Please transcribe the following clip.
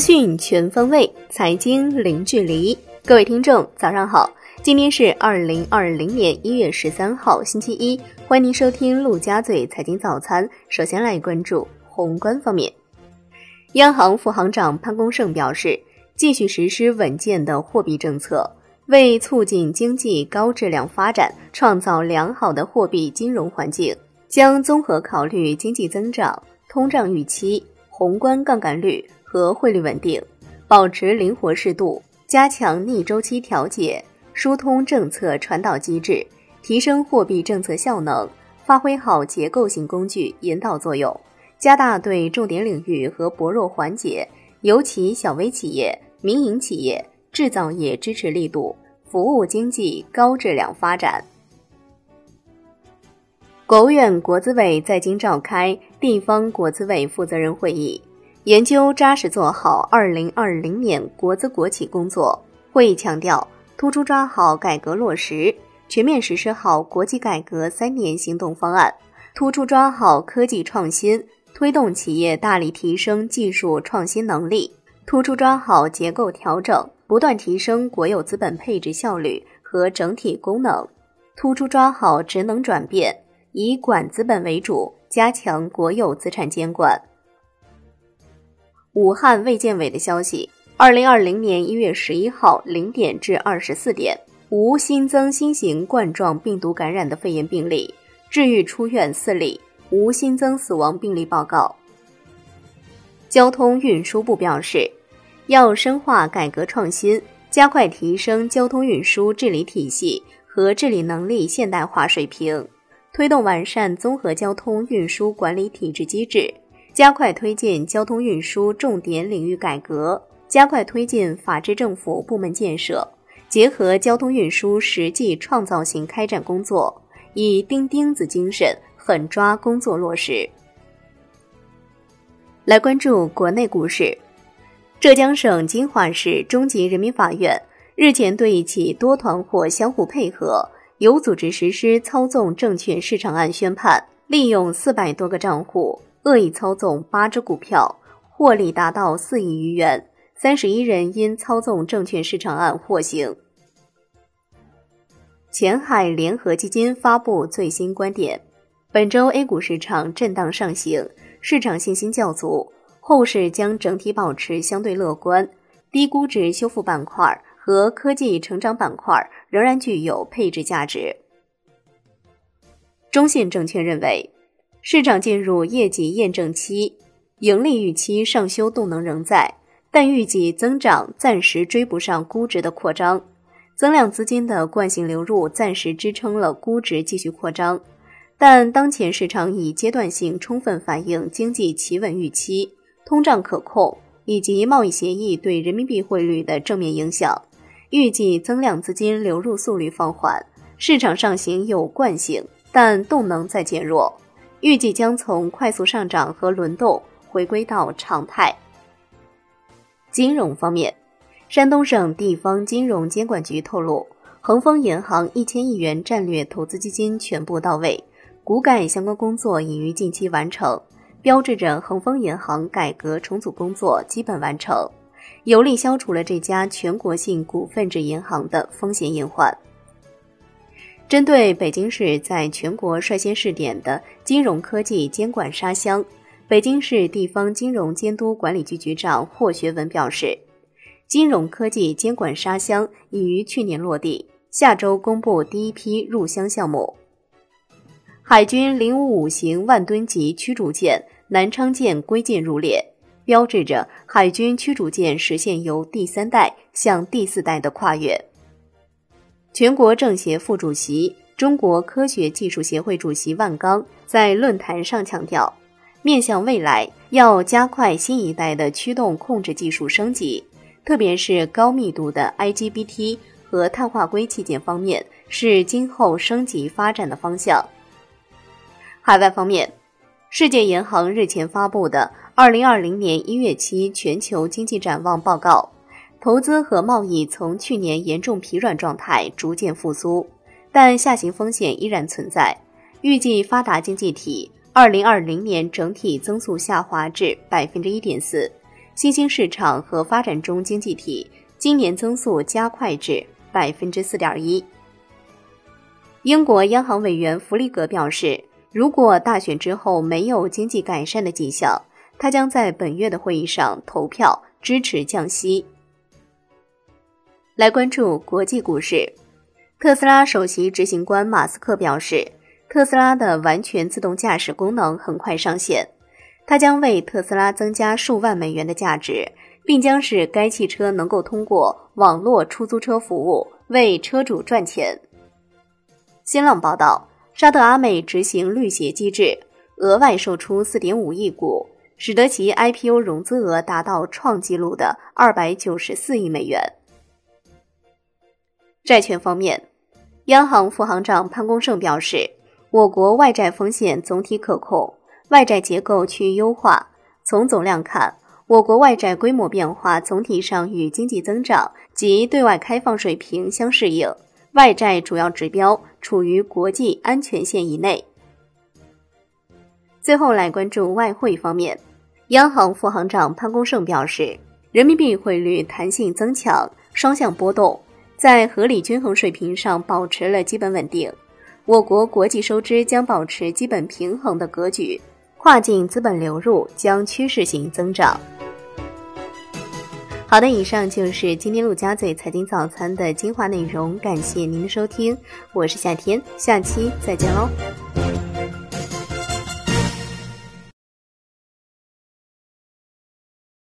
讯全方位，财经零距离。各位听众，早上好！今天是二零二零年一月十三号，星期一。欢迎您收听陆家嘴财经早餐。首先来关注宏观方面，央行副行长潘功胜表示，继续实施稳健的货币政策，为促进经济高质量发展创造良好的货币金融环境，将综合考虑经济增长、通胀预期、宏观杠杆率。和汇率稳定，保持灵活适度，加强逆周期调节，疏通政策传导机制，提升货币政策效能，发挥好结构性工具引导作用，加大对重点领域和薄弱环节，尤其小微企业、民营企业、制造业支持力度，服务经济高质量发展。国务院国资委在京召开地方国资委负责人会议。研究扎实做好二零二零年国资国企工作。会议强调，突出抓好改革落实，全面实施好国企改革三年行动方案，突出抓好科技创新，推动企业大力提升技术创新能力，突出抓好结构调整，不断提升国有资本配置效率和整体功能，突出抓好职能转变，以管资本为主，加强国有资产监管。武汉卫健委的消息：二零二零年一月十一号零点至二十四点，无新增新型冠状病毒感染的肺炎病例，治愈出院四例，无新增死亡病例报告。交通运输部表示，要深化改革创新，加快提升交通运输治理体系和治理能力现代化水平，推动完善综合交通运输管理体制机制。加快推进交通运输重点领域改革，加快推进法治政府部门建设，结合交通运输实际创造性开展工作，以钉钉子精神狠抓工作落实。来关注国内股市，浙江省金华市中级人民法院日前对一起多团伙相互配合、有组织实施操纵证券市场案宣判，利用四百多个账户。恶意操纵八只股票，获利达到四亿余元，三十一人因操纵证券市场案获刑。前海联合基金发布最新观点：本周 A 股市场震荡上行，市场信心较足，后市将整体保持相对乐观。低估值修复板块和科技成长板块仍然具有配置价值。中信证券认为。市场进入业绩验证期，盈利预期上修动能仍在，但预计增长暂时追不上估值的扩张，增量资金的惯性流入暂时支撑了估值继续扩张。但当前市场已阶段性充分反映经济企稳预期、通胀可控以及贸易协议对人民币汇率的正面影响，预计增量资金流入速率放缓，市场上行有惯性，但动能在减弱。预计将从快速上涨和轮动回归到常态。金融方面，山东省地方金融监管局透露，恒丰银行一千亿元战略投资基金全部到位，股改相关工作已于近期完成，标志着恒丰银行改革重组工作基本完成，有力消除了这家全国性股份制银行的风险隐患。针对北京市在全国率先试点的金融科技监管沙箱，北京市地方金融监督管理局局长霍学文表示，金融科技监管沙箱已于去年落地，下周公布第一批入箱项目。海军零五五型万吨级驱逐舰南昌舰归舰入列，标志着海军驱逐舰实现由第三代向第四代的跨越。全国政协副主席、中国科学技术协会主席万钢在论坛上强调，面向未来，要加快新一代的驱动控制技术升级，特别是高密度的 IGBT 和碳化硅器件方面，是今后升级发展的方向。海外方面，世界银行日前发布的二零二零年一月期全球经济展望报告。投资和贸易从去年严重疲软状态逐渐复苏，但下行风险依然存在。预计发达经济体二零二零年整体增速下滑至百分之一点四，新兴市场和发展中经济体今年增速加快至百分之四点一。英国央行委员弗里格表示，如果大选之后没有经济改善的迹象，他将在本月的会议上投票支持降息。来关注国际股市，特斯拉首席执行官马斯克表示，特斯拉的完全自动驾驶功能很快上线，它将为特斯拉增加数万美元的价值，并将使该汽车能够通过网络出租车服务为车主赚钱。新浪报道，沙特阿美执行绿鞋机制，额外售出4.5亿股，使得其 IPO 融资额达到创纪录的294亿美元。债券方面，央行副行长潘功胜表示，我国外债风险总体可控，外债结构趋于优化。从总量看，我国外债规模变化总体上与经济增长及对外开放水平相适应。外债主要指标处于国际安全线以内。最后来关注外汇方面，央行副行长潘功胜表示，人民币汇率弹性增强，双向波动在合理均衡水平上保持了基本稳定。我国国际收支将保持基本平衡的格局，跨境资本流入将趋势性增长。好的，以上就是今天陆家嘴财经早餐的精华内容，感谢您的收听，我是夏天，下期再见喽。